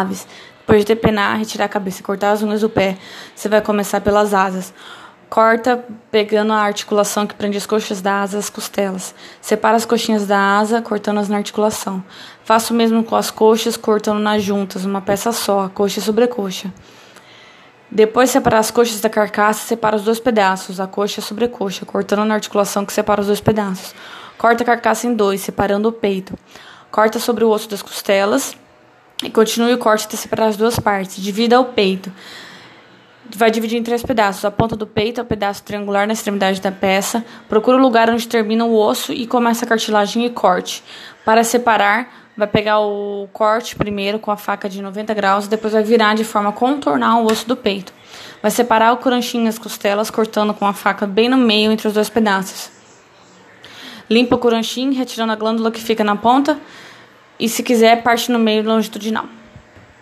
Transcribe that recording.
Aves. Depois de depenar, retirar a cabeça e cortar as unhas do pé, você vai começar pelas asas. Corta pegando a articulação que prende as coxas da asa às costelas. Separa as coxinhas da asa, cortando-as na articulação. Faça o mesmo com as coxas, cortando nas juntas, uma peça só, coxa sobre coxa. Depois de separar as coxas da carcaça, separa os dois pedaços, a coxa sobre coxa, cortando na articulação que separa os dois pedaços. Corta a carcaça em dois, separando o peito. Corta sobre o osso das costelas e continue o corte até separar as duas partes. Divida o peito. Vai dividir em três pedaços. A ponta do peito é o pedaço triangular na extremidade da peça. Procura o lugar onde termina o osso e começa a cartilagem e corte. Para separar, vai pegar o corte primeiro com a faca de 90 graus, depois vai virar de forma a contornar o osso do peito. Vai separar o cranchinho das costelas, cortando com a faca bem no meio entre os dois pedaços. Limpa o curanchinho, retirando a glândula que fica na ponta. E se quiser, parte no meio longitudinal.